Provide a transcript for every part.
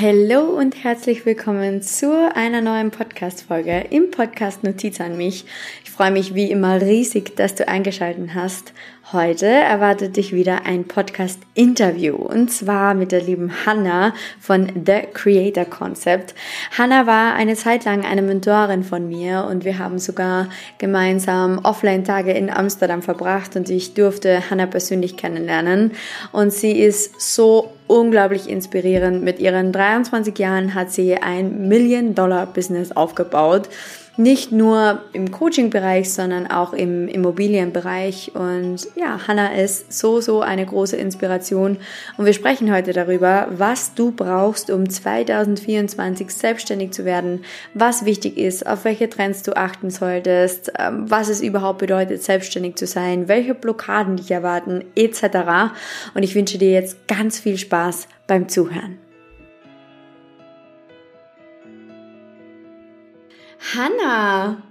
Hallo und herzlich willkommen zu einer neuen Podcast-Folge im Podcast Notiz an mich. Ich freue mich wie immer riesig, dass du eingeschaltet hast. Heute erwartet dich wieder ein Podcast-Interview und zwar mit der lieben Hannah von The Creator Concept. Hannah war eine Zeit lang eine Mentorin von mir und wir haben sogar gemeinsam Offline-Tage in Amsterdam verbracht und ich durfte Hannah persönlich kennenlernen und sie ist so unglaublich inspirierend. Mit ihren 23 Jahren hat sie ein Million-Dollar-Business aufgebaut nicht nur im Coaching-Bereich, sondern auch im Immobilienbereich. Und ja, Hannah ist so, so eine große Inspiration. Und wir sprechen heute darüber, was du brauchst, um 2024 selbstständig zu werden, was wichtig ist, auf welche Trends du achten solltest, ähm, was es überhaupt bedeutet, selbstständig zu sein, welche Blockaden dich erwarten, etc. Und ich wünsche dir jetzt ganz viel Spaß beim Zuhören. Hanna,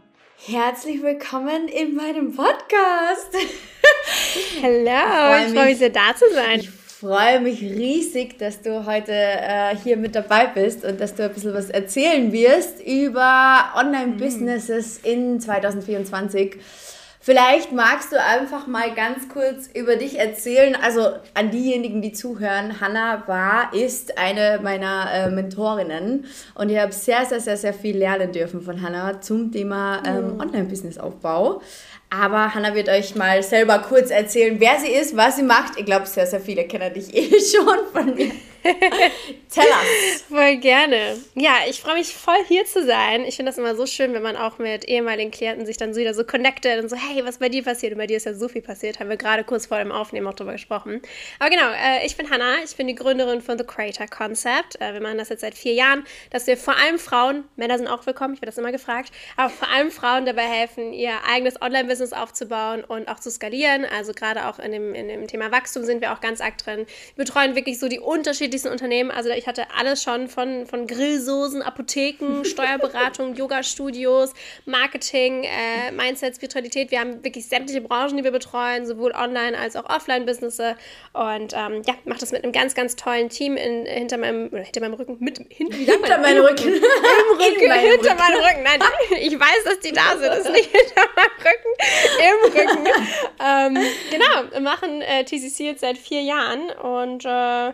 herzlich willkommen in meinem Podcast. Hallo, ich freue mich sehr da zu sein. Ich freue mich riesig, dass du heute äh, hier mit dabei bist und dass du ein bisschen was erzählen wirst über Online-Businesses in 2024. Vielleicht magst du einfach mal ganz kurz über dich erzählen. Also an diejenigen, die zuhören, Hanna war, ist eine meiner äh, Mentorinnen und ich habe sehr, sehr, sehr, sehr viel lernen dürfen von Hanna zum Thema ähm, mhm. Online-Business-Aufbau. Aber Hanna wird euch mal selber kurz erzählen, wer sie ist, was sie macht. Ich glaube, sehr, sehr viele kennen dich eh schon von mir. Tell us. Voll gerne. Ja, ich freue mich voll hier zu sein. Ich finde das immer so schön, wenn man auch mit ehemaligen Klienten sich dann so wieder so connectet und so, hey, was bei dir passiert? Und bei dir ist ja so viel passiert. Haben wir gerade kurz vor dem Aufnehmen auch drüber gesprochen. Aber genau, äh, ich bin Hannah. Ich bin die Gründerin von The Creator Concept. Äh, wir machen das jetzt seit vier Jahren, dass wir vor allem Frauen, Männer sind auch willkommen, ich werde das immer gefragt, aber vor allem Frauen dabei helfen, ihr eigenes Online-Business aufzubauen und auch zu skalieren. Also gerade auch in dem, in dem Thema Wachstum sind wir auch ganz arg drin. Wir betreuen wirklich so die unterschiedlichen unterschiedlichsten Unternehmen. Also ich hatte alles schon von, von Grillsoßen, Apotheken, Steuerberatung, Yoga-Studios, Marketing, äh, Mindset, Spiritualität. Wir haben wirklich sämtliche Branchen, die wir betreuen, sowohl online als auch Offline-Businesse. Und ähm, ja, mache das mit einem ganz, ganz tollen Team in, hinter meinem, oder hinter meinem Rücken, mit, hin, hinter meinem Rücken. Im Rücken, meinem hinter Rücken. meinem Rücken. Nein, ich weiß, dass die da sind. Das ist nicht hinter meinem Rücken, im Rücken. ähm, genau, wir machen äh, TCC jetzt seit vier Jahren und äh,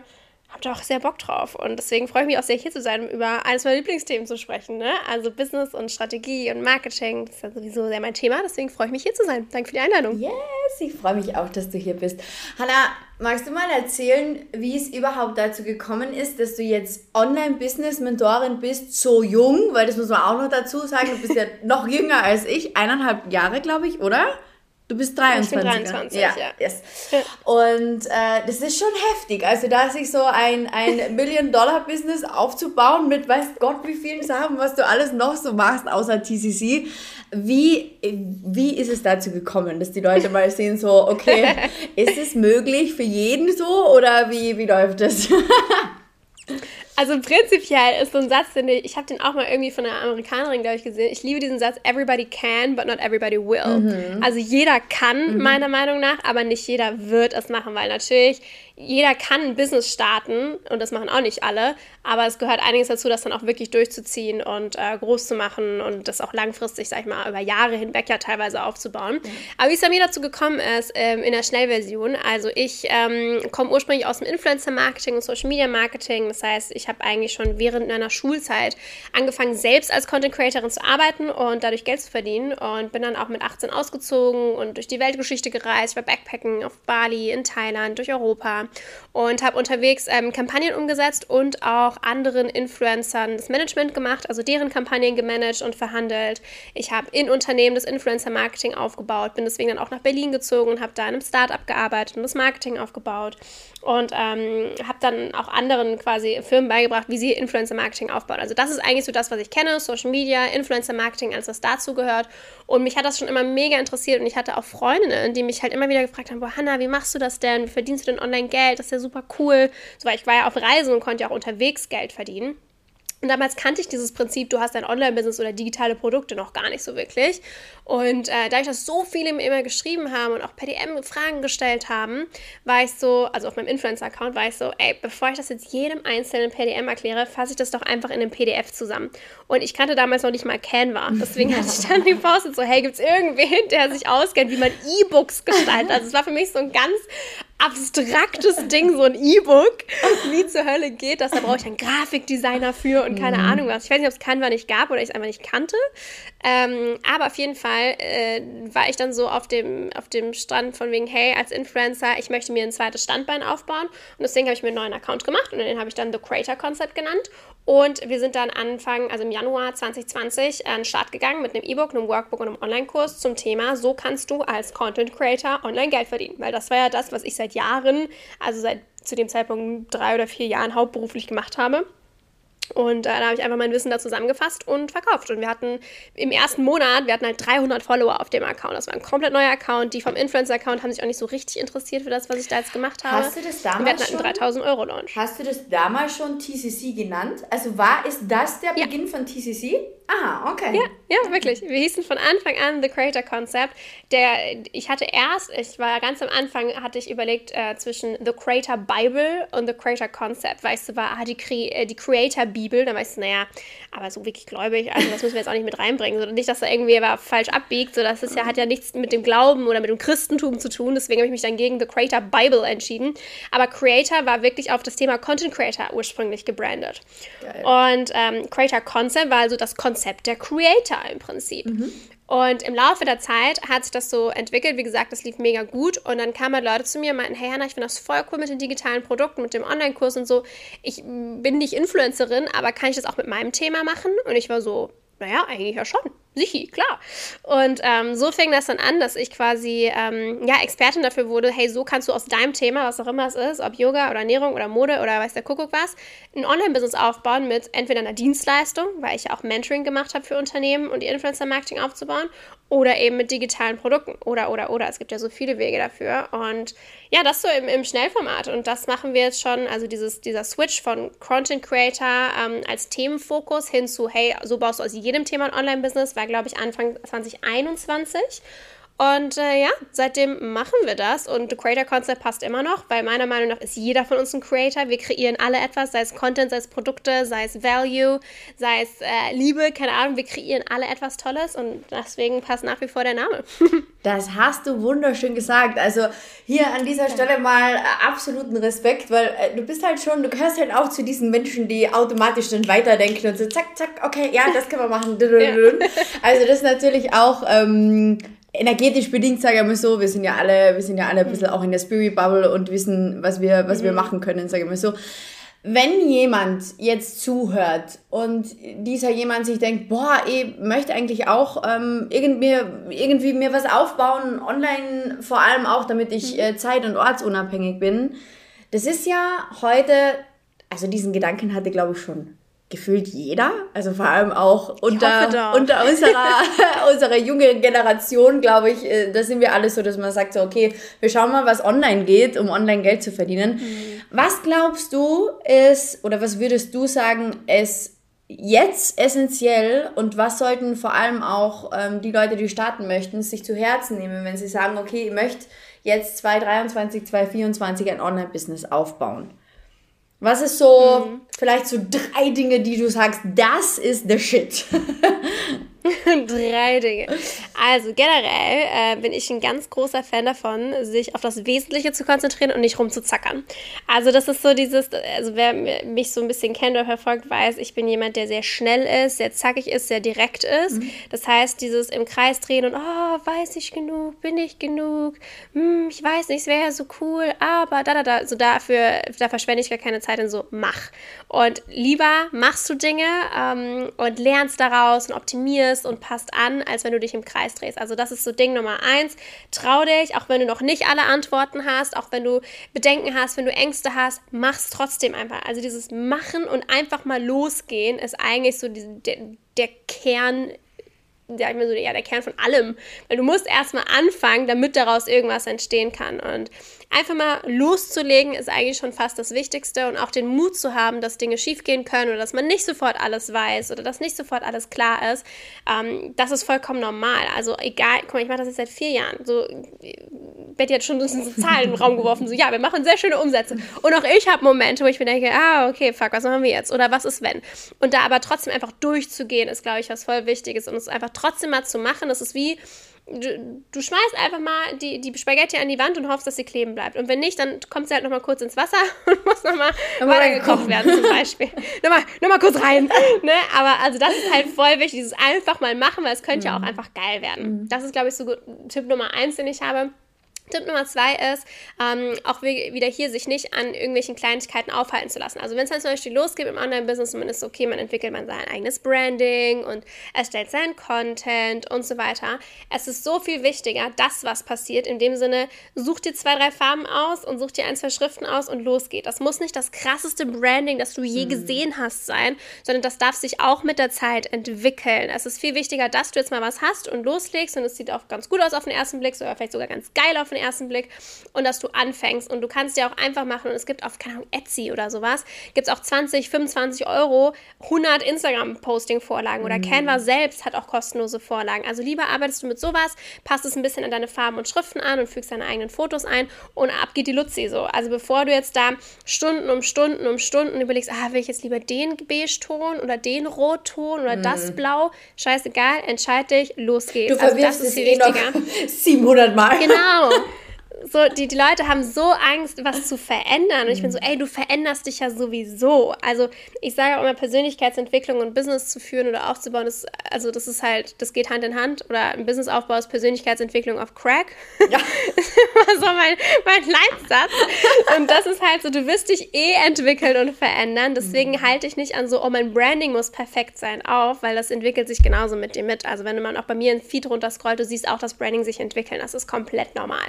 habe da auch sehr Bock drauf. Und deswegen freue ich mich auch sehr, hier zu sein, um über eines meiner Lieblingsthemen zu sprechen. Ne? Also Business und Strategie und Marketing. Das ist ja sowieso sehr mein Thema. Deswegen freue ich mich, hier zu sein. Danke für die Einladung. Yes, ich freue mich auch, dass du hier bist. Hanna, magst du mal erzählen, wie es überhaupt dazu gekommen ist, dass du jetzt Online-Business-Mentorin bist, so jung? Weil das muss man auch noch dazu sagen. Du bist ja noch jünger als ich. Eineinhalb Jahre, glaube ich, oder? Du bist 23. Ich bin 23, ja. ja. Yes. Und äh, das ist schon heftig. Also da sich so ein, ein Million-Dollar-Business aufzubauen mit weiß Gott wie vielen Sachen, was du alles noch so machst, außer TCC. Wie, wie ist es dazu gekommen, dass die Leute mal sehen, so, okay, ist es möglich für jeden so oder wie, wie läuft das? Also prinzipiell ist so ein Satz, den ich, ich habe den auch mal irgendwie von einer Amerikanerin, glaube ich, gesehen. Ich liebe diesen Satz, everybody can, but not everybody will. Mhm. Also jeder kann, mhm. meiner Meinung nach, aber nicht jeder wird es machen, weil natürlich jeder kann ein Business starten und das machen auch nicht alle, aber es gehört einiges dazu, das dann auch wirklich durchzuziehen und äh, groß zu machen und das auch langfristig, sag ich mal, über Jahre hinweg ja teilweise aufzubauen. Ja. Aber wie es bei mir dazu gekommen ist, ähm, in der Schnellversion, also ich ähm, komme ursprünglich aus dem Influencer-Marketing und Social-Media-Marketing, das heißt, ich habe eigentlich schon während meiner Schulzeit angefangen, selbst als Content-Creatorin zu arbeiten und dadurch Geld zu verdienen und bin dann auch mit 18 ausgezogen und durch die Weltgeschichte gereist, war Backpacken auf Bali, in Thailand, durch Europa und habe unterwegs ähm, Kampagnen umgesetzt und auch anderen Influencern das Management gemacht, also deren Kampagnen gemanagt und verhandelt. Ich habe in Unternehmen das Influencer-Marketing aufgebaut, bin deswegen dann auch nach Berlin gezogen und habe da in einem Startup gearbeitet und das Marketing aufgebaut und ähm, habe dann auch anderen quasi Firmen beigebracht, wie sie Influencer-Marketing aufbauen. Also das ist eigentlich so das, was ich kenne, Social Media, Influencer-Marketing, alles was dazu gehört. Und mich hat das schon immer mega interessiert und ich hatte auch Freundinnen, die mich halt immer wieder gefragt haben, boah, Hannah, wie machst du das denn? Wie verdienst du denn online Geld? Das ist ja super cool. So, weil ich war ja auf Reisen und konnte ja auch unterwegs Geld verdienen. Und damals kannte ich dieses Prinzip, du hast ein Online-Business oder digitale Produkte noch gar nicht so wirklich. Und äh, da ich das so viele mir immer geschrieben haben und auch per DM Fragen gestellt haben, war ich so, also auf meinem Influencer-Account war ich so, ey, bevor ich das jetzt jedem einzelnen per DM erkläre, fasse ich das doch einfach in einem PDF zusammen. Und ich kannte damals noch nicht mal Canva. Deswegen hatte ich dann gepostet, so, hey, gibt es irgendwen, der sich auskennt, wie man E-Books gestaltet? Also es war für mich so ein ganz abstraktes Ding, so ein E-Book, wie zur Hölle geht das. Da brauche ich einen Grafikdesigner für und keine mhm. Ahnung was. Ich weiß nicht, ob es Canva nicht gab oder ich es einfach nicht kannte. Ähm, aber auf jeden Fall äh, war ich dann so auf dem, auf dem Stand von wegen, hey, als Influencer, ich möchte mir ein zweites Standbein aufbauen. Und deswegen habe ich mir einen neuen Account gemacht und den habe ich dann The Creator Concept genannt. Und wir sind dann Anfang, also im Januar 2020, an den Start gegangen mit einem E-Book, einem Workbook und einem Online-Kurs zum Thema, so kannst du als Content Creator online Geld verdienen. Weil das war ja das, was ich seit Jahren, also seit zu dem Zeitpunkt drei oder vier Jahren hauptberuflich gemacht habe. Und äh, da habe ich einfach mein Wissen da zusammengefasst und verkauft. Und wir hatten im ersten Monat, wir hatten halt 300 Follower auf dem Account. Das war ein komplett neuer Account. Die vom Influencer-Account haben sich auch nicht so richtig interessiert für das, was ich da jetzt gemacht habe. Hast du das damals wir hatten halt einen 3000 Euro Launch. Hast du das damals schon TCC genannt? Also war, ist das der ja. Beginn von TCC? Ah, okay. Ja, ja, wirklich. Wir hießen von Anfang an The Creator Concept. Der, ich hatte erst, ich war ganz am Anfang, hatte ich überlegt äh, zwischen The Creator Bible und The Creator Concept. Weißt du, war ah, die, äh, die Creator Bibel. Dann weißt du, naja, aber so wirklich gläubig, also das müssen wir jetzt auch nicht mit reinbringen. So, nicht, dass da irgendwie was falsch abbiegt. So, das ist ja, hat ja nichts mit dem Glauben oder mit dem Christentum zu tun. Deswegen habe ich mich dann gegen The Creator Bible entschieden. Aber Creator war wirklich auf das Thema Content Creator ursprünglich gebrandet. Geil. Und ähm, Creator Concept war also das Konzept Konzept der Creator im Prinzip. Mhm. Und im Laufe der Zeit hat sich das so entwickelt. Wie gesagt, das lief mega gut. Und dann kamen halt Leute zu mir und meinten, hey Hannah, ich finde das voll cool mit den digitalen Produkten, mit dem Online-Kurs und so. Ich bin nicht Influencerin, aber kann ich das auch mit meinem Thema machen? Und ich war so, naja, eigentlich ja schon. Sichi, klar. Und ähm, so fing das dann an, dass ich quasi ähm, ja, Expertin dafür wurde, hey, so kannst du aus deinem Thema, was auch immer es ist, ob Yoga oder Ernährung oder Mode oder weiß der Kuckuck was, ein Online-Business aufbauen mit entweder einer Dienstleistung, weil ich ja auch Mentoring gemacht habe für Unternehmen und die Influencer-Marketing aufzubauen, oder eben mit digitalen Produkten oder, oder, oder. Es gibt ja so viele Wege dafür. Und ja, das so im, im Schnellformat. Und das machen wir jetzt schon, also dieses, dieser Switch von Content Creator ähm, als Themenfokus hin zu, hey, so baust du aus jedem Thema ein Online-Business, war, glaube ich, Anfang 2021. Und äh, ja, seitdem machen wir das und The Creator Concept passt immer noch, weil meiner Meinung nach ist jeder von uns ein Creator. Wir kreieren alle etwas, sei es Content, sei es Produkte, sei es Value, sei es äh, Liebe, keine Ahnung. Wir kreieren alle etwas Tolles und deswegen passt nach wie vor der Name. das hast du wunderschön gesagt. Also hier an dieser Stelle mal äh, absoluten Respekt, weil äh, du bist halt schon, du gehörst halt auch zu diesen Menschen, die automatisch dann weiterdenken und so zack, zack, okay, ja, das können wir machen. Also das ist natürlich auch ähm, energetisch bedingt, sage ich mal so, wir sind ja alle, wir sind ja alle ein bisschen auch in der Spirit Bubble und wissen, was wir, was wir mhm. machen können, sage ich mal so. Wenn jemand jetzt zuhört und dieser jemand sich denkt, boah, ich möchte eigentlich auch ähm, irgendwie, irgendwie mir was aufbauen, online vor allem auch, damit ich mhm. äh, zeit- und ortsunabhängig bin, das ist ja heute, also diesen Gedanken hatte, glaube ich, schon gefühlt jeder, also vor allem auch unter, unter unserer, unserer jungen Generation, glaube ich, äh, da sind wir alle so, dass man sagt so, okay, wir schauen mal, was online geht, um online Geld zu verdienen. Mhm. Was glaubst du ist, oder was würdest du sagen, ist jetzt essentiell und was sollten vor allem auch ähm, die Leute, die starten möchten, sich zu Herzen nehmen, wenn sie sagen, okay, ich möchte jetzt 2023, 2024 ein Online-Business aufbauen? Was ist so, mhm. Vielleicht so drei Dinge, die du sagst, das ist the shit? Drei Dinge. Also generell äh, bin ich ein ganz großer Fan davon, sich auf das Wesentliche zu konzentrieren und nicht rumzuzackern. Also das ist so dieses, also wer mich so ein bisschen kennt oder verfolgt, weiß, ich bin jemand, der sehr schnell ist, sehr zackig ist, sehr direkt ist. Mhm. Das heißt, dieses im Kreis drehen und, oh, weiß ich genug, bin ich genug, hm, ich weiß nicht, es wäre ja so cool, aber da, da, da, so dafür, da verschwende ich gar keine Zeit in so, mach. Und lieber machst du Dinge ähm, und lernst daraus und optimierst bist und passt an, als wenn du dich im Kreis drehst. Also das ist so Ding Nummer eins. Trau dich, auch wenn du noch nicht alle Antworten hast, auch wenn du Bedenken hast, wenn du Ängste hast, mach's trotzdem einfach. Also dieses Machen und einfach mal losgehen ist eigentlich so die, der, der Kern ja, ich mir so, ja, der Kern von allem. Weil du musst erstmal anfangen, damit daraus irgendwas entstehen kann. Und einfach mal loszulegen ist eigentlich schon fast das Wichtigste und auch den Mut zu haben, dass Dinge schiefgehen können oder dass man nicht sofort alles weiß oder dass nicht sofort alles klar ist. Ähm, das ist vollkommen normal. Also egal, guck mal, ich mache das jetzt seit vier Jahren. So, Betty hat schon so Zahlen im Raum geworfen, so ja, wir machen sehr schöne Umsätze. Und auch ich habe Momente, wo ich mir denke, ah, okay, fuck, was machen wir jetzt? Oder was ist wenn? Und da aber trotzdem einfach durchzugehen, ist, glaube ich, was voll Wichtiges. Und es einfach trotzdem mal zu machen, das ist wie du, du schmeißt einfach mal die, die Spaghetti an die Wand und hoffst, dass sie kleben bleibt. Und wenn nicht, dann kommt sie halt nochmal kurz ins Wasser und muss nochmal weiter gekocht werden zum Beispiel. nochmal, nochmal kurz rein. ne? Aber also das ist halt voll wichtig, dieses einfach mal machen, weil es könnte mhm. ja auch einfach geil werden. Mhm. Das ist, glaube ich, so gut, Tipp Nummer eins, den ich habe. Tipp Nummer zwei ist, ähm, auch wieder hier sich nicht an irgendwelchen Kleinigkeiten aufhalten zu lassen. Also wenn es dann zum Beispiel losgeht im Online-Business und man ist okay, man entwickelt man sein eigenes Branding und erstellt seinen Content und so weiter. Es ist so viel wichtiger, das, was passiert. In dem Sinne, such dir zwei, drei Farben aus und such dir ein, zwei Schriften aus und los geht. Das muss nicht das krasseste Branding, das du je mhm. gesehen hast, sein, sondern das darf sich auch mit der Zeit entwickeln. Es ist viel wichtiger, dass du jetzt mal was hast und loslegst und es sieht auch ganz gut aus auf den ersten Blick, oder vielleicht sogar ganz geil auf den den ersten Blick und dass du anfängst. Und du kannst ja auch einfach machen, und es gibt auf, keine Ahnung, Etsy oder sowas, gibt es auch 20, 25 Euro 100 Instagram-Posting-Vorlagen oder mhm. Canva selbst hat auch kostenlose Vorlagen. Also lieber arbeitest du mit sowas, passt es ein bisschen an deine Farben und Schriften an und fügst deine eigenen Fotos ein und ab geht die Luzi so. Also bevor du jetzt da Stunden um Stunden um Stunden überlegst, ah, will ich jetzt lieber den Beige-Ton oder den Rotton oder mhm. das Blau, scheißegal, entscheid dich, los geht's. Du verwirrst also das ist viel eh wichtiger. 700 Mal. Genau. So, die, die Leute haben so Angst, was zu verändern. Und ich bin so, mhm. ey, du veränderst dich ja sowieso. Also ich sage auch immer, Persönlichkeitsentwicklung und Business zu führen oder aufzubauen, das, also das ist halt, das geht Hand in Hand. Oder ein Businessaufbau ist Persönlichkeitsentwicklung auf Crack. Ja. das ist immer so mein, mein Leitsatz. Und das ist halt so, du wirst dich eh entwickeln und verändern. Deswegen mhm. halte ich nicht an so, oh, mein Branding muss perfekt sein auf, weil das entwickelt sich genauso mit dir mit. Also wenn man auch bei mir ein Feed runterscrollt, du siehst auch das Branding sich entwickeln. Das ist komplett normal.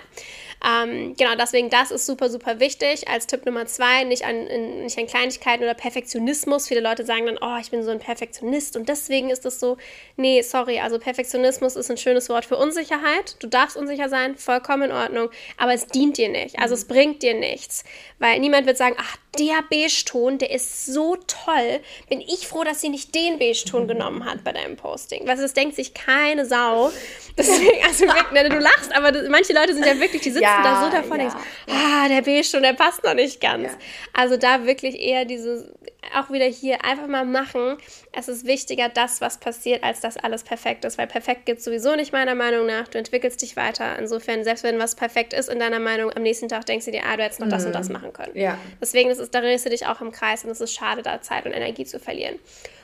Ähm, genau, deswegen das ist super, super wichtig. Als Tipp Nummer zwei, nicht an, in, nicht an Kleinigkeiten oder Perfektionismus. Viele Leute sagen dann, oh, ich bin so ein Perfektionist und deswegen ist das so. Nee, sorry, also Perfektionismus ist ein schönes Wort für Unsicherheit. Du darfst unsicher sein, vollkommen in Ordnung, aber es dient dir nicht. Also es bringt dir nichts, weil niemand wird sagen, ach, der Beige-Ton, der ist so toll. Bin ich froh, dass sie nicht den Beige-Ton genommen hat bei deinem Posting. Weil das denkt sich keine Sau. Deswegen, also wirklich, du lachst, aber das, manche Leute sind ja wirklich, die sitzen ja, da so davon ja, und denkst, ah, der Beige-Ton, der passt noch nicht ganz. Ja. Also da wirklich eher diese, auch wieder hier einfach mal machen. Es ist wichtiger, das, was passiert, als dass alles perfekt ist. Weil perfekt gibt es sowieso nicht, meiner Meinung nach. Du entwickelst dich weiter. Insofern, selbst wenn was perfekt ist in deiner Meinung, am nächsten Tag denkst du dir, ah, du hättest noch mhm. das und das mhm. machen können. Ja. Deswegen ist es, da drehst du dich auch im Kreis und es ist schade, da Zeit und Energie zu verlieren.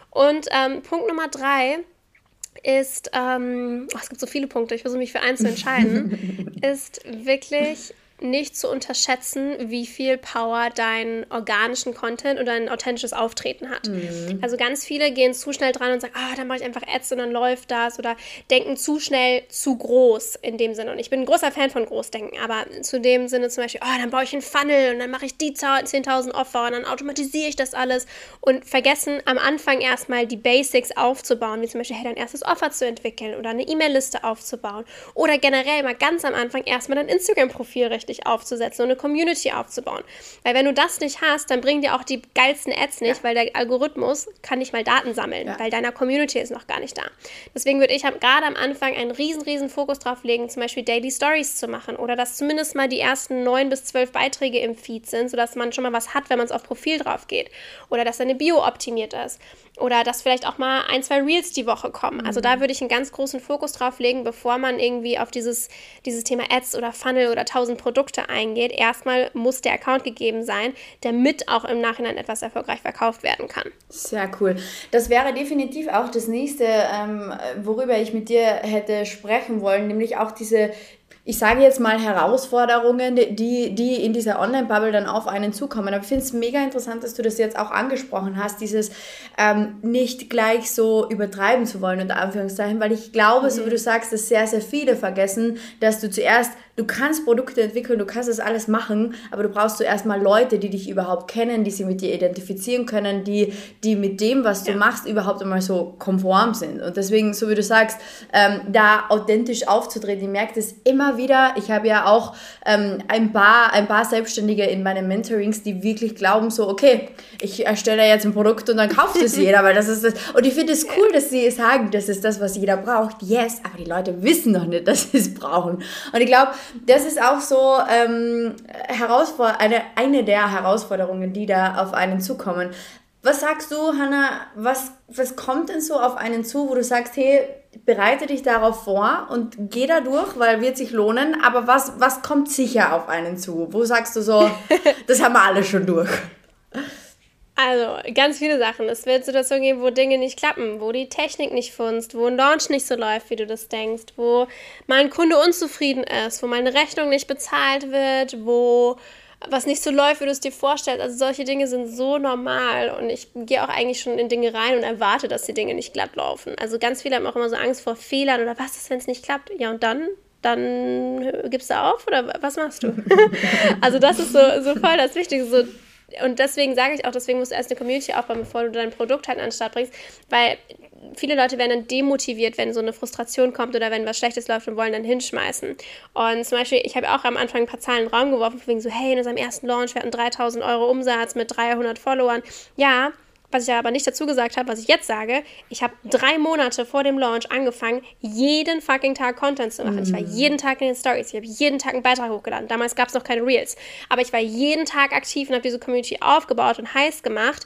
Und ähm, Punkt Nummer drei ist, ähm, oh, es gibt so viele Punkte, ich versuche mich für eins zu entscheiden, ist wirklich nicht zu unterschätzen, wie viel Power dein organischen Content oder dein authentisches Auftreten hat. Mhm. Also ganz viele gehen zu schnell dran und sagen, ah, dann mache ich einfach Ads und dann läuft das oder denken zu schnell zu groß in dem Sinne. Und ich bin ein großer Fan von Großdenken, aber zu dem Sinne zum Beispiel, oh, dann baue ich einen Funnel und dann mache ich die 10.000 Offer und dann automatisiere ich das alles und vergessen am Anfang erstmal die Basics aufzubauen, wie zum Beispiel, hey, dein erstes Offer zu entwickeln oder eine E-Mail-Liste aufzubauen oder generell mal ganz am Anfang erstmal dein Instagram-Profil richtig richtig aufzusetzen und eine Community aufzubauen. Weil wenn du das nicht hast, dann bringen dir auch die geilsten Ads nicht, ja. weil der Algorithmus kann nicht mal Daten sammeln, ja. weil deiner Community ist noch gar nicht da. Deswegen würde ich gerade am Anfang einen riesen, riesen Fokus drauf legen, zum Beispiel Daily Stories zu machen oder dass zumindest mal die ersten neun bis zwölf Beiträge im Feed sind, sodass man schon mal was hat, wenn man es auf Profil drauf geht. Oder dass deine Bio optimiert ist. Oder dass vielleicht auch mal ein, zwei Reels die Woche kommen. Also mhm. Da würde ich einen ganz großen Fokus drauf legen, bevor man irgendwie auf dieses, dieses Thema Ads oder Funnel oder tausend Produkte eingeht. Erstmal muss der Account gegeben sein, damit auch im Nachhinein etwas erfolgreich verkauft werden kann. Sehr cool. Das wäre definitiv auch das nächste, ähm, worüber ich mit dir hätte sprechen wollen, nämlich auch diese ich sage jetzt mal Herausforderungen, die, die in dieser Online-Bubble dann auf einen zukommen. Aber ich finde es mega interessant, dass du das jetzt auch angesprochen hast, dieses ähm, nicht gleich so übertreiben zu wollen, unter Anführungszeichen, weil ich glaube, mhm. so wie du sagst, dass sehr, sehr viele vergessen, dass du zuerst du kannst Produkte entwickeln, du kannst das alles machen, aber du brauchst zuerst mal Leute, die dich überhaupt kennen, die sich mit dir identifizieren können, die, die mit dem, was du ja. machst, überhaupt einmal so konform sind. Und deswegen, so wie du sagst, ähm, da authentisch aufzutreten, ich merke das immer wieder. Ich habe ja auch ähm, ein, paar, ein paar Selbstständige in meinen Mentorings, die wirklich glauben so, okay, ich erstelle jetzt ein Produkt und dann kauft es jeder, weil das ist das. Und ich finde es cool, dass sie sagen, das ist das, was jeder braucht. Yes, aber die Leute wissen noch nicht, dass sie es brauchen. Und ich glaube, das ist auch so ähm, eine, eine der Herausforderungen, die da auf einen zukommen. Was sagst du, Hanna, was, was kommt denn so auf einen zu, wo du sagst, hey, bereite dich darauf vor und geh da durch, weil wird sich lohnen, aber was, was kommt sicher auf einen zu? Wo sagst du so, das haben wir alle schon durch? Also, ganz viele Sachen. Es wird Situationen geben, wo Dinge nicht klappen, wo die Technik nicht funzt, wo ein Launch nicht so läuft, wie du das denkst, wo mein Kunde unzufrieden ist, wo meine Rechnung nicht bezahlt wird, wo was nicht so läuft, wie du es dir vorstellst. Also solche Dinge sind so normal und ich gehe auch eigentlich schon in Dinge rein und erwarte, dass die Dinge nicht glatt laufen. Also ganz viele haben auch immer so Angst vor Fehlern oder was ist, wenn es nicht klappt? Ja, und dann? Dann gibst du auf oder was machst du? also das ist so, so voll das Wichtige. So, und deswegen sage ich auch, deswegen musst du erst eine Community aufbauen, bevor du dein Produkt halt an den Start bringst, weil viele Leute werden dann demotiviert, wenn so eine Frustration kommt oder wenn was Schlechtes läuft und wollen dann hinschmeißen. Und zum Beispiel, ich habe auch am Anfang ein paar Zahlen in den Raum geworfen, wegen so, hey, in unserem ersten Launch, wir hatten 3000 Euro Umsatz mit 300 Followern. Ja, was ich aber nicht dazu gesagt habe, was ich jetzt sage, ich habe drei Monate vor dem Launch angefangen, jeden fucking Tag Content zu machen. Mhm. Ich war mhm. jeden Tag in den Stories, ich habe jeden Tag einen Beitrag hochgeladen. Damals gab es noch keine Reels. Aber ich war jeden Tag aktiv und habe diese Community aufgebaut und heiß gemacht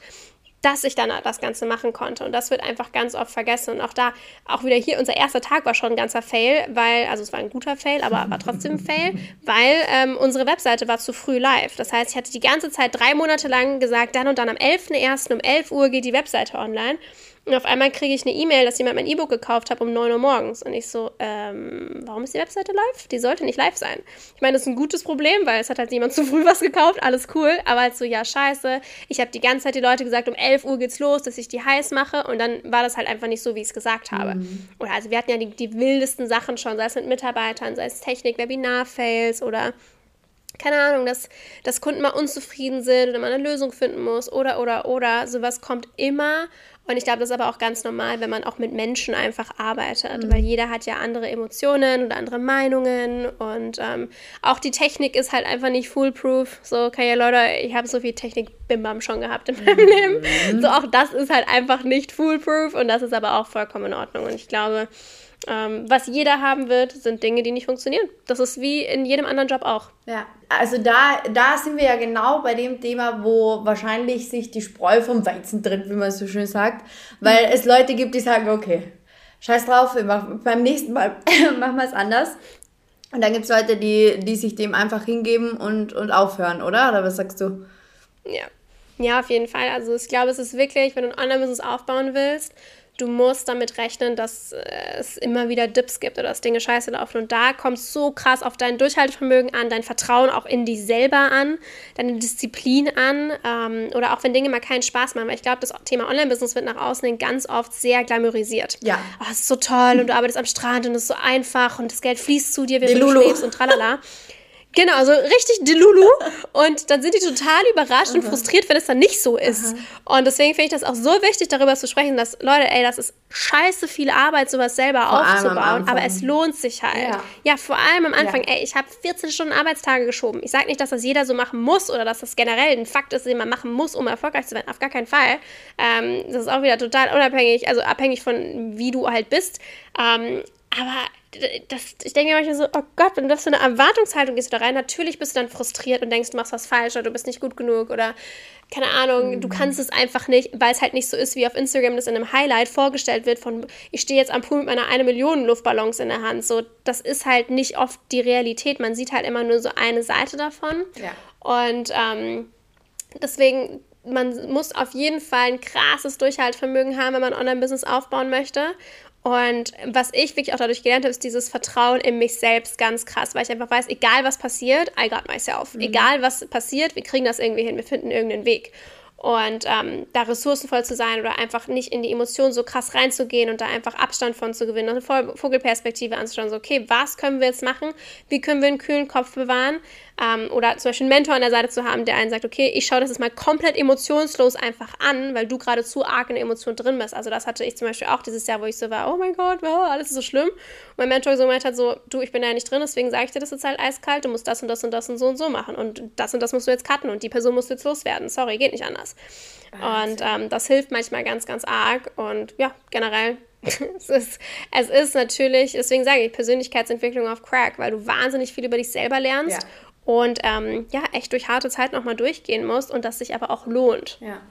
dass ich dann das Ganze machen konnte. Und das wird einfach ganz oft vergessen. Und auch da, auch wieder hier, unser erster Tag war schon ein ganzer Fail, weil, also es war ein guter Fail, aber war trotzdem ein Fail, weil ähm, unsere Webseite war zu früh live. Das heißt, ich hatte die ganze Zeit drei Monate lang gesagt, dann und dann am 11.01. um 11 Uhr geht die Webseite online. Und auf einmal kriege ich eine E-Mail, dass jemand mein E-Book gekauft hat um 9 Uhr morgens. Und ich so, ähm, warum ist die Webseite live? Die sollte nicht live sein. Ich meine, das ist ein gutes Problem, weil es hat halt jemand zu früh was gekauft, alles cool. Aber halt so, ja, scheiße. Ich habe die ganze Zeit die Leute gesagt, um 11 Uhr geht's los, dass ich die heiß mache. Und dann war das halt einfach nicht so, wie ich es gesagt habe. Mhm. Oder also wir hatten ja die, die wildesten Sachen schon, sei es mit Mitarbeitern, sei es Technik, Webinar-Fails oder keine Ahnung, dass, dass Kunden mal unzufrieden sind oder man eine Lösung finden muss oder, oder, oder. Sowas kommt immer und ich glaube, das ist aber auch ganz normal, wenn man auch mit Menschen einfach arbeitet, mhm. weil jeder hat ja andere Emotionen oder andere Meinungen und ähm, auch die Technik ist halt einfach nicht foolproof. So, okay, ja, Leute, ich habe so viel Technik Bimbam schon gehabt in meinem mhm. Leben. So, auch das ist halt einfach nicht foolproof und das ist aber auch vollkommen in Ordnung. Und ich glaube, ähm, was jeder haben wird, sind Dinge, die nicht funktionieren. Das ist wie in jedem anderen Job auch. Ja, also da, da sind wir ja genau bei dem Thema, wo wahrscheinlich sich die Spreu vom Weizen trennt, wie man so schön sagt. Weil mhm. es Leute gibt, die sagen, okay, scheiß drauf, machen, beim nächsten Mal machen wir es anders. Und dann gibt es Leute, die, die sich dem einfach hingeben und, und aufhören, oder? Oder was sagst du? Ja. Ja, auf jeden Fall. Also ich glaube, es ist wirklich, wenn du ein Online-Business aufbauen willst, du musst damit rechnen, dass äh, es immer wieder Dips gibt oder dass Dinge scheiße laufen. Und da kommt es so krass auf dein Durchhaltevermögen an, dein Vertrauen auch in dich selber an, deine Disziplin an ähm, oder auch wenn Dinge mal keinen Spaß machen. Weil ich glaube, das Thema Online-Business wird nach außen hin ganz oft sehr glamourisiert. Ja. Oh, es ist so toll und du arbeitest am Strand und es ist so einfach und das Geld fließt zu dir, wie du schläfst und tralala. Genau, so richtig Delulu. Und dann sind die total überrascht und frustriert, wenn es dann nicht so ist. Aha. Und deswegen finde ich das auch so wichtig, darüber zu sprechen, dass, Leute, ey, das ist scheiße viel Arbeit, sowas selber vor aufzubauen, aber es lohnt sich halt. Ja, ja vor allem am Anfang, ja. ey, ich habe 14 Stunden Arbeitstage geschoben. Ich sage nicht, dass das jeder so machen muss oder dass das generell ein Fakt ist, den man machen muss, um erfolgreich zu werden. Auf gar keinen Fall. Ähm, das ist auch wieder total unabhängig, also abhängig von wie du halt bist. Ähm, aber das, ich denke mir manchmal so, oh Gott, wenn du das so eine Erwartungshaltung gehst da rein, natürlich bist du dann frustriert und denkst, du machst was falsch oder du bist nicht gut genug oder keine Ahnung, mhm. du kannst es einfach nicht, weil es halt nicht so ist, wie auf Instagram das in einem Highlight vorgestellt wird von, ich stehe jetzt am Pool mit meiner eine Million Luftballons in der Hand. So, das ist halt nicht oft die Realität. Man sieht halt immer nur so eine Seite davon. Ja. Und ähm, deswegen man muss auf jeden Fall ein krasses Durchhaltvermögen haben, wenn man Online-Business aufbauen möchte. Und was ich wirklich auch dadurch gelernt habe, ist dieses Vertrauen in mich selbst ganz krass, weil ich einfach weiß, egal was passiert, I got myself. Mhm. Egal was passiert, wir kriegen das irgendwie hin, wir finden irgendeinen Weg. und ähm, da ressourcenvoll zu sein oder einfach nicht in die Emotionen so krass reinzugehen und da einfach Abstand von zu gewinnen und eine Vogelperspektive anzuschauen, so okay, was können wir jetzt machen, wie können wir einen kühlen Kopf bewahren, ähm, oder zum Beispiel einen Mentor an der Seite zu haben, der einen sagt, okay, ich schaue das jetzt mal komplett emotionslos einfach an, weil du gerade zu arg in der Emotion drin bist. Also das hatte ich zum Beispiel auch dieses Jahr, wo ich so war, oh mein Gott, wow, alles ist so schlimm. Und mein Mentor so gemeint hat, so, du, ich bin da nicht drin, deswegen sage ich dir das jetzt halt eiskalt, du musst das und das und das und so und so machen und das und das musst du jetzt cutten und die Person musst du jetzt loswerden. Sorry, geht nicht anders. Und ähm, das hilft manchmal ganz, ganz arg und ja, generell es ist, es ist natürlich, deswegen sage ich, Persönlichkeitsentwicklung auf Crack, weil du wahnsinnig viel über dich selber lernst ja und ähm, ja, echt durch harte Zeit nochmal durchgehen musst und das sich aber auch lohnt. Ja.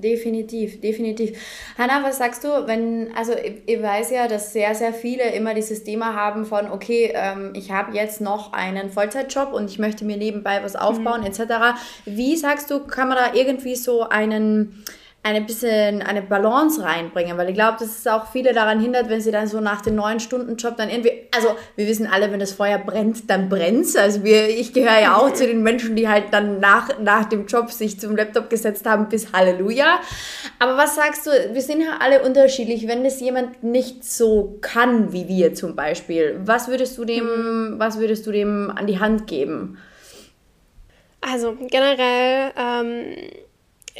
Definitiv, definitiv. Hanna, was sagst du, wenn, also ich, ich, weiß ja, dass sehr, sehr viele immer dieses Thema haben von, okay, ähm, ich habe jetzt noch einen Vollzeitjob und ich möchte mir nebenbei was aufbauen, mhm. etc. Wie sagst du, kann man da irgendwie so einen, eine bisschen eine Balance reinbringen, weil ich glaube, dass es auch viele daran hindert, wenn sie dann so nach dem neun Stunden Job dann irgendwie, also wir wissen alle, wenn das Feuer brennt, dann brennt's. Also wir, ich gehöre ja auch zu den Menschen, die halt dann nach, nach dem Job sich zum Laptop gesetzt haben bis Halleluja. Aber was sagst du, wir sind ja alle unterschiedlich, wenn das jemand nicht so kann wie wir zum Beispiel, was würdest du dem, was würdest du dem an die Hand geben? Also generell, ähm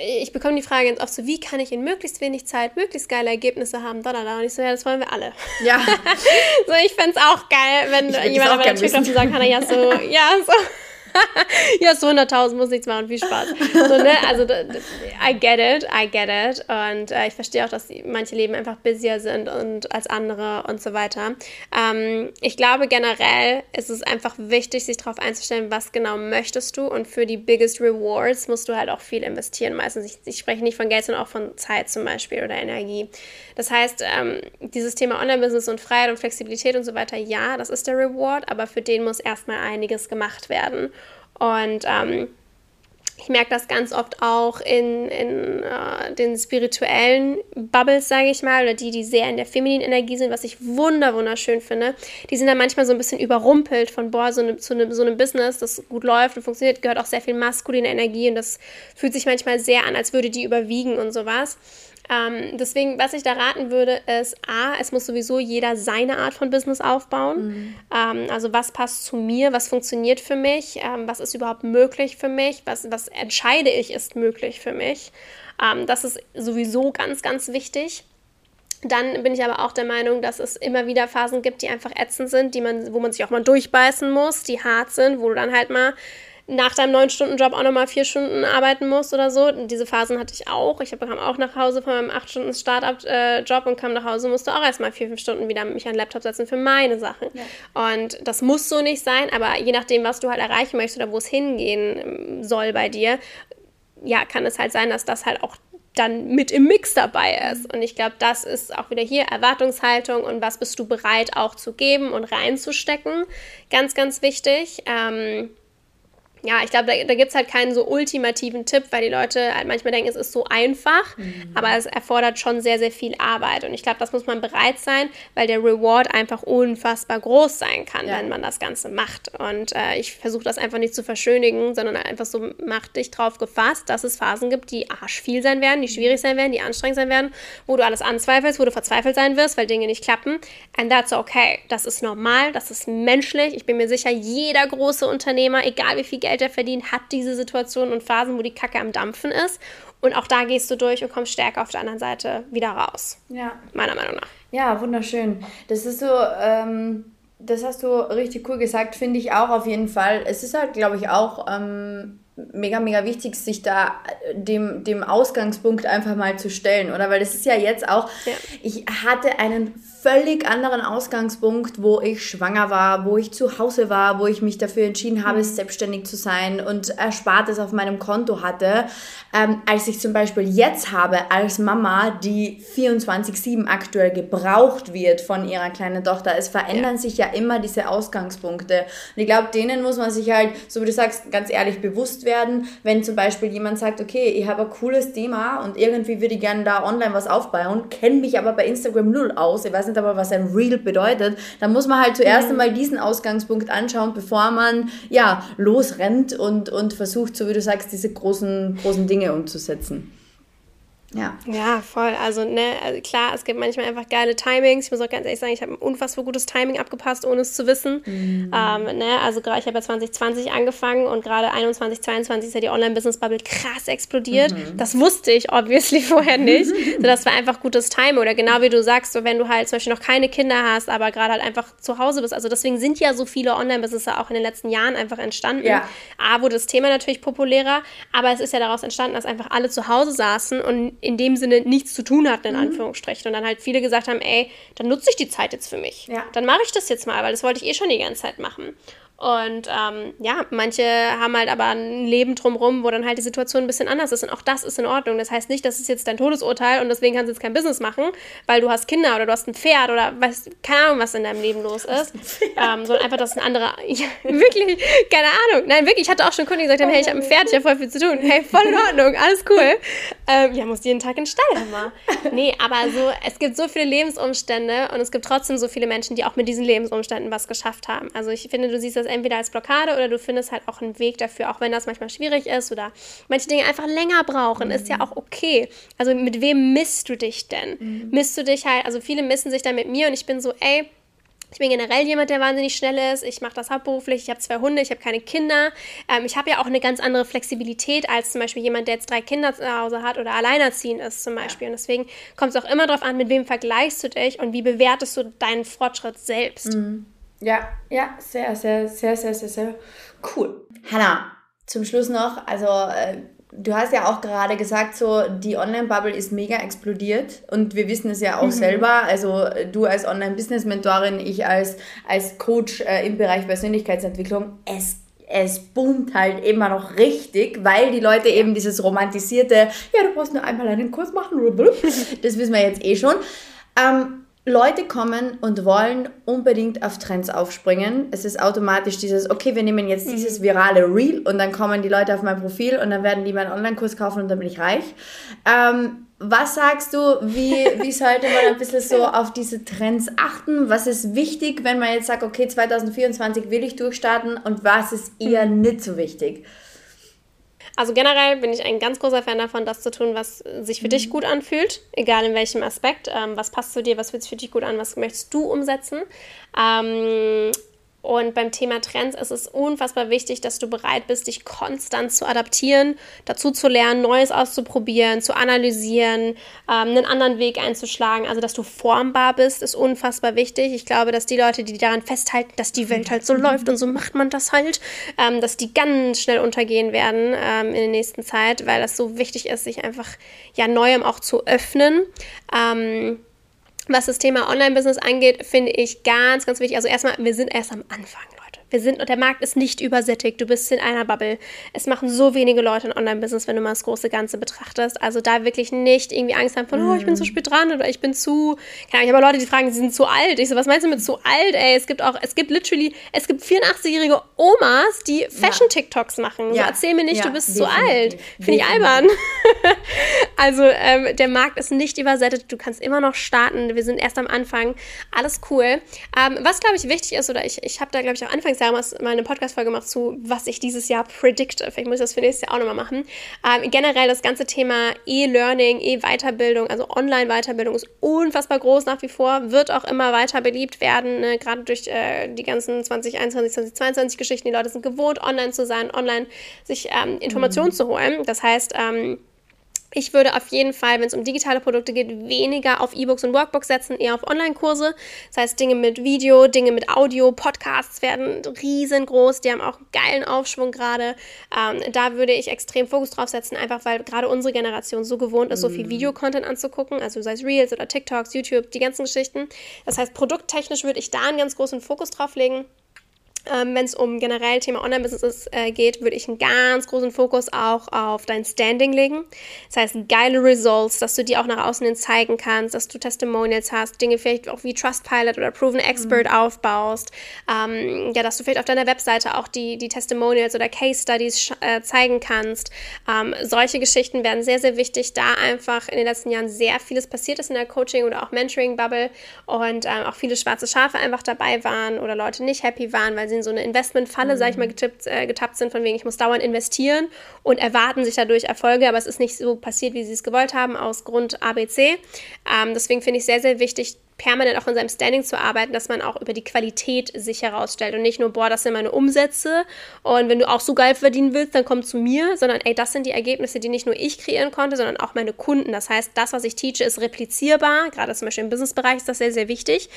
ich bekomme die Frage ganz oft so, wie kann ich in möglichst wenig Zeit möglichst geile Ergebnisse haben? Da, da, da. Und ich so, ja, das wollen wir alle. Ja. so, ich fände es auch geil, wenn jemand auf meiner TikTok sagen kann, ja, so, ja, so. ja, so 100.000 muss nichts machen, viel Spaß. So, ne? Also, I get it, I get it. Und äh, ich verstehe auch, dass manche Leben einfach busier sind und als andere und so weiter. Ähm, ich glaube generell ist es einfach wichtig, sich darauf einzustellen, was genau möchtest du. Und für die biggest rewards musst du halt auch viel investieren. Meistens, ich, ich spreche nicht von Geld, sondern auch von Zeit zum Beispiel oder Energie. Das heißt, ähm, dieses Thema Online-Business und Freiheit und Flexibilität und so weiter, ja, das ist der Reward, aber für den muss erstmal einiges gemacht werden. Und ähm, ich merke das ganz oft auch in, in uh, den spirituellen Bubbles, sage ich mal, oder die, die sehr in der femininen Energie sind, was ich wunder wunderschön finde. Die sind dann manchmal so ein bisschen überrumpelt von, boah, so, ne, zu ne, so einem Business, das gut läuft und funktioniert, gehört auch sehr viel maskuline Energie und das fühlt sich manchmal sehr an, als würde die überwiegen und sowas. Ähm, deswegen, was ich da raten würde, ist, a, es muss sowieso jeder seine Art von Business aufbauen. Mhm. Ähm, also was passt zu mir, was funktioniert für mich, ähm, was ist überhaupt möglich für mich, was, was entscheide ich ist möglich für mich. Ähm, das ist sowieso ganz, ganz wichtig. Dann bin ich aber auch der Meinung, dass es immer wieder Phasen gibt, die einfach ätzend sind, die man, wo man sich auch mal durchbeißen muss, die hart sind, wo du dann halt mal nach deinem neun Stunden Job auch nochmal vier Stunden arbeiten musst oder so. Diese Phasen hatte ich auch. Ich kam auch nach Hause von meinem acht Stunden Startup-Job und kam nach Hause, musste auch erstmal vier, fünf Stunden wieder mich an den Laptop setzen für meine Sachen. Ja. Und das muss so nicht sein, aber je nachdem, was du halt erreichen möchtest oder wo es hingehen ähm, soll bei dir, ja, kann es halt sein, dass das halt auch dann mit im Mix dabei ist. Und ich glaube, das ist auch wieder hier Erwartungshaltung und was bist du bereit auch zu geben und reinzustecken. Ganz, ganz wichtig. Ähm, ja, ich glaube, da, da gibt es halt keinen so ultimativen Tipp, weil die Leute halt manchmal denken, es ist so einfach, mhm. aber es erfordert schon sehr, sehr viel Arbeit. Und ich glaube, das muss man bereit sein, weil der Reward einfach unfassbar groß sein kann, ja. wenn man das Ganze macht. Und äh, ich versuche das einfach nicht zu verschönigen, sondern einfach so, mach dich drauf gefasst, dass es Phasen gibt, die arsch viel sein werden, die schwierig sein werden, die anstrengend sein werden, wo du alles anzweifelst, wo du verzweifelt sein wirst, weil Dinge nicht klappen. And that's okay. Das ist normal, das ist menschlich. Ich bin mir sicher, jeder große Unternehmer, egal wie viel Geld Geld er verdient, hat diese Situationen und Phasen, wo die Kacke am Dampfen ist. Und auch da gehst du durch und kommst stärker auf der anderen Seite wieder raus. Ja. Meiner Meinung nach. Ja, wunderschön. Das ist so, ähm, das hast du richtig cool gesagt, finde ich auch auf jeden Fall. Es ist halt, glaube ich, auch ähm, mega, mega wichtig, sich da äh, dem, dem Ausgangspunkt einfach mal zu stellen, oder? Weil das ist ja jetzt auch, ja. ich hatte einen völlig anderen Ausgangspunkt, wo ich schwanger war, wo ich zu Hause war, wo ich mich dafür entschieden habe, mhm. selbstständig zu sein und Erspartes auf meinem Konto hatte, ähm, als ich zum Beispiel jetzt habe als Mama, die 24-7 aktuell gebraucht wird von ihrer kleinen Tochter. Es verändern ja. sich ja immer diese Ausgangspunkte. Und ich glaube, denen muss man sich halt, so wie du sagst, ganz ehrlich bewusst werden, wenn zum Beispiel jemand sagt, okay, ich habe ein cooles Thema und irgendwie würde ich gerne da online was aufbauen, kenne mich aber bei Instagram null aus, ich weiß nicht aber, was ein Real bedeutet, dann muss man halt zuerst mhm. einmal diesen Ausgangspunkt anschauen, bevor man ja losrennt und, und versucht, so wie du sagst, diese großen, großen Dinge umzusetzen. Ja. Ja, voll. Also, ne, also klar, es gibt manchmal einfach geile Timings. Ich muss auch ganz ehrlich sagen, ich habe ein unfassbar gutes Timing abgepasst, ohne es zu wissen. Mhm. Ähm, ne, also ich habe ja 2020 angefangen und gerade 21, 22 ist ja die Online-Business-Bubble krass explodiert. Mhm. Das wusste ich obviously vorher nicht. so, das war einfach gutes Timing. Oder genau wie du sagst, so wenn du halt zum Beispiel noch keine Kinder hast, aber gerade halt einfach zu Hause bist. Also deswegen sind ja so viele Online-Businesser auch in den letzten Jahren einfach entstanden. Ja. A, wurde das Thema natürlich populärer, aber es ist ja daraus entstanden, dass einfach alle zu Hause saßen und in dem Sinne nichts zu tun hatten, in mhm. Anführungsstrichen. Und dann halt viele gesagt haben, ey, dann nutze ich die Zeit jetzt für mich. Ja. Dann mache ich das jetzt mal, weil das wollte ich eh schon die ganze Zeit machen. Und ähm, ja, manche haben halt aber ein Leben drumherum, wo dann halt die Situation ein bisschen anders ist. Und auch das ist in Ordnung. Das heißt nicht, das ist jetzt dein Todesurteil und deswegen kannst du jetzt kein Business machen, weil du hast Kinder oder du hast ein Pferd oder was, keine Ahnung, was in deinem Leben los ist. Ähm, sondern einfach, das ist ein anderer. Ja, wirklich, keine Ahnung. Nein, wirklich, ich hatte auch schon Kunden, die gesagt haben, hey, ich habe ein Pferd, ich habe voll viel zu tun. Hey, voll in Ordnung, alles cool. Ähm, ja, muss jeden Tag in den Stall immer. Nee, aber so, es gibt so viele Lebensumstände und es gibt trotzdem so viele Menschen, die auch mit diesen Lebensumständen was geschafft haben. Also ich finde, du siehst das entweder als Blockade oder du findest halt auch einen Weg dafür, auch wenn das manchmal schwierig ist oder manche Dinge einfach länger brauchen, mhm. ist ja auch okay. Also mit wem misst du dich denn? Mhm. Misst du dich halt, also viele missen sich dann mit mir und ich bin so, ey, ich bin generell jemand, der wahnsinnig schnell ist. Ich mache das hauptberuflich. Ich habe zwei Hunde, ich habe keine Kinder. Ähm, ich habe ja auch eine ganz andere Flexibilität als zum Beispiel jemand, der jetzt drei Kinder zu Hause hat oder alleinerziehend ist zum Beispiel. Und deswegen kommt es auch immer darauf an, mit wem vergleichst du dich und wie bewertest du deinen Fortschritt selbst. Mhm. Ja, ja, sehr, sehr, sehr, sehr, sehr, sehr cool. Hanna, zum Schluss noch, also äh, du hast ja auch gerade gesagt, so die Online-Bubble ist mega explodiert und wir wissen es ja auch mhm. selber. Also du als Online-Business-Mentorin, ich als, als Coach äh, im Bereich Persönlichkeitsentwicklung, es es boomt halt immer noch richtig, weil die Leute eben dieses romantisierte, ja, du brauchst nur einmal einen Kurs machen, das wissen wir jetzt eh schon. Ähm, Leute kommen und wollen unbedingt auf Trends aufspringen. Es ist automatisch dieses, okay, wir nehmen jetzt dieses mhm. virale Reel und dann kommen die Leute auf mein Profil und dann werden die meinen Online-Kurs kaufen und dann bin ich reich. Ähm, was sagst du, wie, wie sollte man ein bisschen so auf diese Trends achten? Was ist wichtig, wenn man jetzt sagt, okay, 2024 will ich durchstarten und was ist eher mhm. nicht so wichtig? Also generell bin ich ein ganz großer Fan davon, das zu tun, was sich für mhm. dich gut anfühlt, egal in welchem Aspekt. Ähm, was passt zu dir, was fühlt sich für dich gut an, was möchtest du umsetzen. Ähm, und beim Thema Trends ist es unfassbar wichtig, dass du bereit bist, dich konstant zu adaptieren, dazu zu lernen, Neues auszuprobieren, zu analysieren, ähm, einen anderen Weg einzuschlagen. Also, dass du formbar bist, ist unfassbar wichtig. Ich glaube, dass die Leute, die daran festhalten, dass die Welt halt so läuft und so macht man das halt, ähm, dass die ganz schnell untergehen werden ähm, in der nächsten Zeit, weil das so wichtig ist, sich einfach ja Neuem auch zu öffnen. Ähm, was das Thema Online-Business angeht, finde ich ganz, ganz wichtig. Also erstmal, wir sind erst am Anfang, wir sind, und der Markt ist nicht übersättigt. Du bist in einer Bubble. Es machen so wenige Leute ein Online-Business, wenn du mal das große Ganze betrachtest. Also da wirklich nicht irgendwie Angst haben von, oh, ich bin zu mhm. spät dran oder ich bin zu, keine Ahnung, ich habe Leute, die fragen, sie sind zu alt. Ich so, was meinst du mit zu alt, ey? Es gibt auch, es gibt literally, es gibt 84-jährige Omas, die Fashion-TikToks machen. Ja. So, erzähl mir nicht, ja, du bist definitiv. zu alt. Finde ich albern. also ähm, der Markt ist nicht übersättigt. Du kannst immer noch starten. Wir sind erst am Anfang. Alles cool. Ähm, was, glaube ich, wichtig ist, oder ich, ich habe da, glaube ich, auch anfangs damals mal eine Podcast-Folge gemacht zu, was ich dieses Jahr predikte. Vielleicht muss ich das für nächstes Jahr auch nochmal machen. Ähm, generell das ganze Thema E-Learning, E-Weiterbildung, also Online-Weiterbildung ist unfassbar groß nach wie vor, wird auch immer weiter beliebt werden, ne? gerade durch äh, die ganzen 2021, 2022 Geschichten. Die Leute sind gewohnt, online zu sein, online sich ähm, Informationen mhm. zu holen. Das heißt, ähm, ich würde auf jeden Fall, wenn es um digitale Produkte geht, weniger auf E-Books und Workbooks setzen, eher auf Online-Kurse. Das heißt, Dinge mit Video, Dinge mit Audio, Podcasts werden riesengroß. Die haben auch einen geilen Aufschwung gerade. Ähm, da würde ich extrem Fokus drauf setzen, einfach weil gerade unsere Generation so gewohnt ist, so viel mhm. Videocontent anzugucken. Also sei es Reels oder TikToks, YouTube, die ganzen Geschichten. Das heißt, produkttechnisch würde ich da einen ganz großen Fokus drauf legen. Ähm, Wenn es um generell Thema Online-Business äh, geht, würde ich einen ganz großen Fokus auch auf dein Standing legen. Das heißt, geile Results, dass du die auch nach außen hin zeigen kannst, dass du Testimonials hast, Dinge vielleicht auch wie Trustpilot oder Proven Expert mhm. aufbaust. Ähm, ja, dass du vielleicht auf deiner Webseite auch die, die Testimonials oder Case Studies äh, zeigen kannst. Ähm, solche Geschichten werden sehr, sehr wichtig, da einfach in den letzten Jahren sehr vieles passiert ist in der Coaching- oder auch Mentoring-Bubble und ähm, auch viele schwarze Schafe einfach dabei waren oder Leute nicht happy waren, weil sie in so eine Investmentfalle, mhm. sag ich mal, getippt, äh, getappt sind, von wegen, ich muss dauernd investieren und erwarten sich dadurch Erfolge, aber es ist nicht so passiert, wie sie es gewollt haben, aus Grund ABC. Ähm, deswegen finde ich sehr, sehr wichtig, permanent auch in seinem Standing zu arbeiten, dass man auch über die Qualität sich herausstellt und nicht nur, boah, das sind meine Umsätze und wenn du auch so geil verdienen willst, dann komm zu mir, sondern ey, das sind die Ergebnisse, die nicht nur ich kreieren konnte, sondern auch meine Kunden. Das heißt, das, was ich teache, ist replizierbar, gerade zum Beispiel im Businessbereich ist das sehr, sehr wichtig,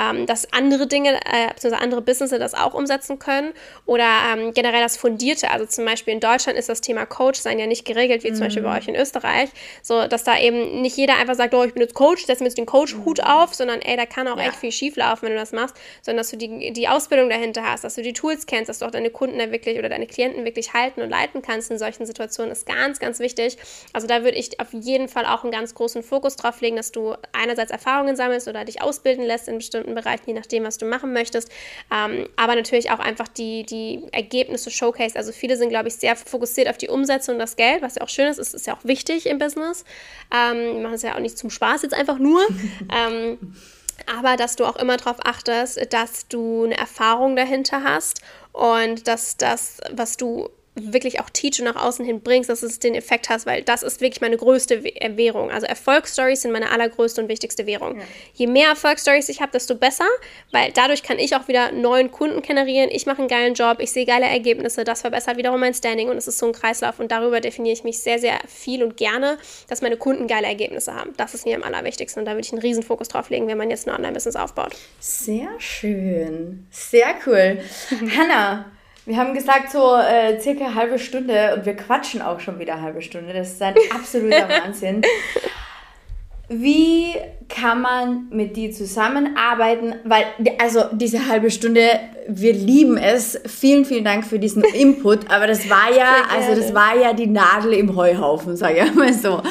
ähm, dass andere Dinge, äh, beziehungsweise andere Businesses das auch umsetzen können oder ähm, generell das Fundierte, also zum Beispiel in Deutschland ist das Thema Coach sein ja nicht geregelt, wie mhm. zum Beispiel bei mhm. euch in Österreich, so, dass da eben nicht jeder einfach sagt, oh, ich bin jetzt Coach, setze mir jetzt den Coach-Hut auf, sondern sondern ey, da kann auch ja. echt viel schief laufen, wenn du das machst, sondern dass du die, die Ausbildung dahinter hast, dass du die Tools kennst, dass du auch deine Kunden da wirklich oder deine Klienten wirklich halten und leiten kannst in solchen Situationen, ist ganz, ganz wichtig. Also da würde ich auf jeden Fall auch einen ganz großen Fokus drauf legen, dass du einerseits Erfahrungen sammelst oder dich ausbilden lässt in bestimmten Bereichen, je nachdem, was du machen möchtest, ähm, aber natürlich auch einfach die, die Ergebnisse showcase. Also viele sind, glaube ich, sehr fokussiert auf die Umsetzung und das Geld, was ja auch schön ist, ist, ist ja auch wichtig im Business. Ähm, wir machen es ja auch nicht zum Spaß jetzt einfach nur. ähm, aber dass du auch immer darauf achtest, dass du eine Erfahrung dahinter hast und dass das, was du wirklich auch teach und nach außen hin bringst, dass es den Effekt hast, weil das ist wirklich meine größte äh, Währung. Also Erfolgsstories sind meine allergrößte und wichtigste Währung. Ja. Je mehr Erfolgsstories ich habe, desto besser, weil dadurch kann ich auch wieder neuen Kunden generieren. Ich mache einen geilen Job, ich sehe geile Ergebnisse, das verbessert wiederum mein Standing und es ist so ein Kreislauf und darüber definiere ich mich sehr, sehr viel und gerne, dass meine Kunden geile Ergebnisse haben. Das ist mir am allerwichtigsten und da würde ich einen riesen Fokus drauf legen, wenn man jetzt ein Online-Business aufbaut. Sehr schön. Sehr cool. Hanna, wir haben gesagt, so äh, circa eine halbe Stunde und wir quatschen auch schon wieder eine halbe Stunde. Das ist ein absoluter Wahnsinn. Wie kann man mit dir zusammenarbeiten? Weil, also diese halbe Stunde, wir lieben es. Vielen, vielen Dank für diesen Input. Aber das war ja, also das war ja die Nadel im Heuhaufen, sage ich mal so.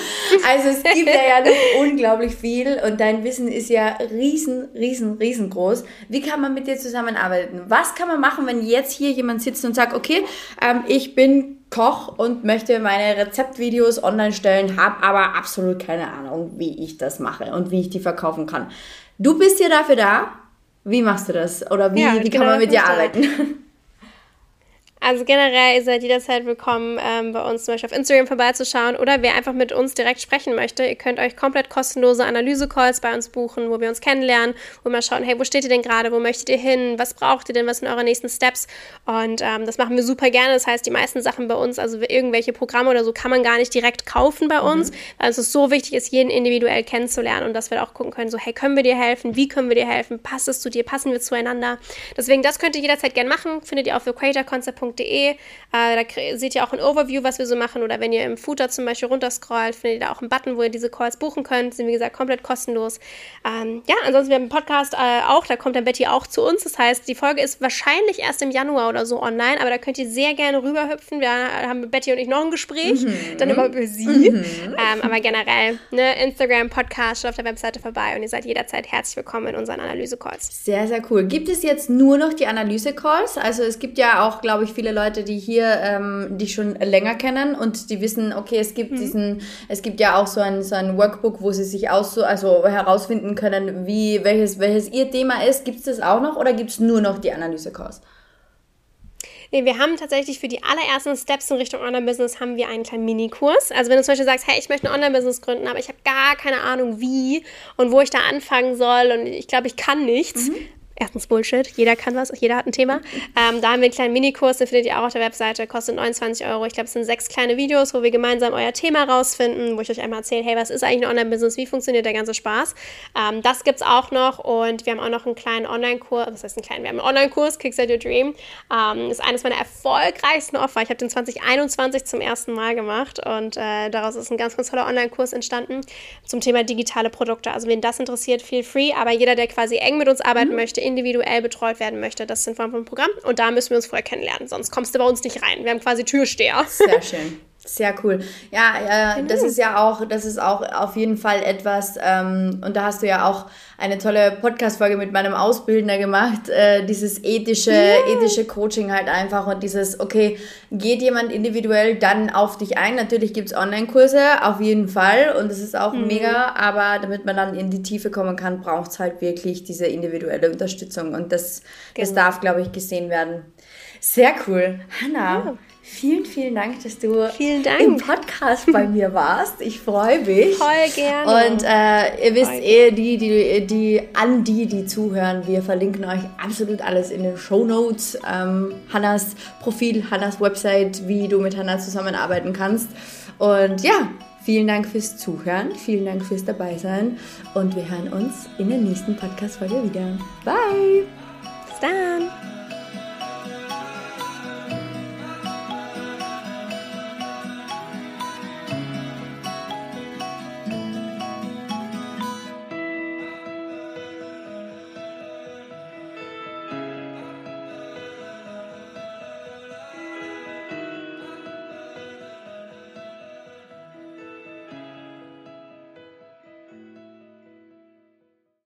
Also es gibt ja, ja noch unglaublich viel und dein Wissen ist ja riesen, riesen, riesengroß. Wie kann man mit dir zusammenarbeiten? Was kann man machen, wenn jetzt hier jemand sitzt und sagt, okay, ähm, ich bin Koch und möchte meine Rezeptvideos online stellen, habe aber absolut keine Ahnung, wie ich das mache und wie ich die verkaufen kann. Du bist hier dafür da. Wie machst du das? Oder wie, ja, wie kann genau man mit dir arbeiten? Also generell, ihr seid jederzeit willkommen, ähm, bei uns zum Beispiel auf Instagram vorbeizuschauen oder wer einfach mit uns direkt sprechen möchte. Ihr könnt euch komplett kostenlose Analyse-Calls bei uns buchen, wo wir uns kennenlernen, wo wir schauen, hey, wo steht ihr denn gerade, wo möchtet ihr hin, was braucht ihr denn, was sind eure nächsten Steps? Und ähm, das machen wir super gerne. Das heißt, die meisten Sachen bei uns, also irgendwelche Programme oder so, kann man gar nicht direkt kaufen bei uns, mhm. weil es ist so wichtig ist, jeden individuell kennenzulernen und dass wir auch gucken können, so, hey, können wir dir helfen? Wie können wir dir helfen? Passt es zu dir? Passen wir zueinander? Deswegen, das könnt ihr jederzeit gerne machen. Findet ihr auf thecreatorconcept.com www.foodtalk.de. Äh, da seht ihr auch ein Overview, was wir so machen. Oder wenn ihr im Footer zum Beispiel runterscrollt, findet ihr da auch einen Button, wo ihr diese Calls buchen könnt. Sind wie gesagt komplett kostenlos. Ähm, ja, ansonsten wir haben einen Podcast äh, auch, da kommt dann Betty auch zu uns. Das heißt, die Folge ist wahrscheinlich erst im Januar oder so online, aber da könnt ihr sehr gerne rüberhüpfen. Wir haben mit Betty und ich noch ein Gespräch, mhm. dann immer über sie. Mhm. Ähm, aber generell, ne, Instagram, Podcast, schaut auf der Webseite vorbei und ihr seid jederzeit herzlich willkommen in unseren Analyse-Calls. Sehr, sehr cool. Gibt es jetzt nur noch die Analyse-Calls? Also es gibt ja auch, glaube ich, viele Leute, die hier ähm, dich schon länger kennen und die wissen, okay, es gibt mhm. diesen, es gibt ja auch so ein, so ein Workbook, wo sie sich aus, also herausfinden können, wie, welches, welches ihr Thema ist. Gibt es das auch noch oder gibt es nur noch die Analyse-Kurs? Nee, wir haben tatsächlich für die allerersten Steps in Richtung Online-Business haben wir einen kleinen Minikurs. Also wenn du zum Beispiel sagst, hey, ich möchte ein Online-Business gründen, aber ich habe gar keine Ahnung wie und wo ich da anfangen soll und ich glaube, ich kann nichts, mhm erstens Bullshit, jeder kann was, jeder hat ein Thema. Ähm, da haben wir einen kleinen Minikurs, den findet ihr auch auf der Webseite, kostet 29 Euro. Ich glaube, es sind sechs kleine Videos, wo wir gemeinsam euer Thema rausfinden, wo ich euch einmal erzähle, hey, was ist eigentlich ein Online-Business, wie funktioniert der ganze Spaß. Ähm, das gibt es auch noch und wir haben auch noch einen kleinen Online-Kurs, was heißt einen kleinen, wir haben einen Online-Kurs, Kickstart Your Dream. Ähm, ist eines meiner erfolgreichsten Offer. Ich habe den 2021 zum ersten Mal gemacht und äh, daraus ist ein ganz, ganz toller Online-Kurs entstanden zum Thema digitale Produkte. Also wen das interessiert, feel free, aber jeder, der quasi eng mit uns arbeiten mhm. möchte, individuell betreut werden möchte. Das ist in Form von Programm und da müssen wir uns vorher kennenlernen, sonst kommst du bei uns nicht rein. Wir haben quasi Türsteher. Sehr schön. Sehr cool. Ja, äh, genau. das ist ja auch, das ist auch auf jeden Fall etwas, ähm, und da hast du ja auch eine tolle Podcast-Folge mit meinem Ausbildner gemacht, äh, dieses ethische, yeah. ethische Coaching halt einfach und dieses, okay, geht jemand individuell dann auf dich ein? Natürlich gibt's Online-Kurse, auf jeden Fall, und das ist auch mhm. mega, aber damit man dann in die Tiefe kommen kann, braucht's halt wirklich diese individuelle Unterstützung und das, genau. das darf, glaube ich, gesehen werden. Sehr cool. Hanna, ja. Vielen, vielen Dank, dass du Dank. im Podcast bei mir warst. Ich freue mich. Voll gerne. Und äh, ihr wisst eh, die, die, die, an die, die zuhören, wir verlinken euch absolut alles in den Show Notes. Ähm, Hannas Profil, Hannas Website, wie du mit Hanna zusammenarbeiten kannst. Und ja, vielen Dank fürs Zuhören, vielen Dank fürs Dabeisein und wir hören uns in der nächsten Podcast-Folge wieder. Bye! Bis dann!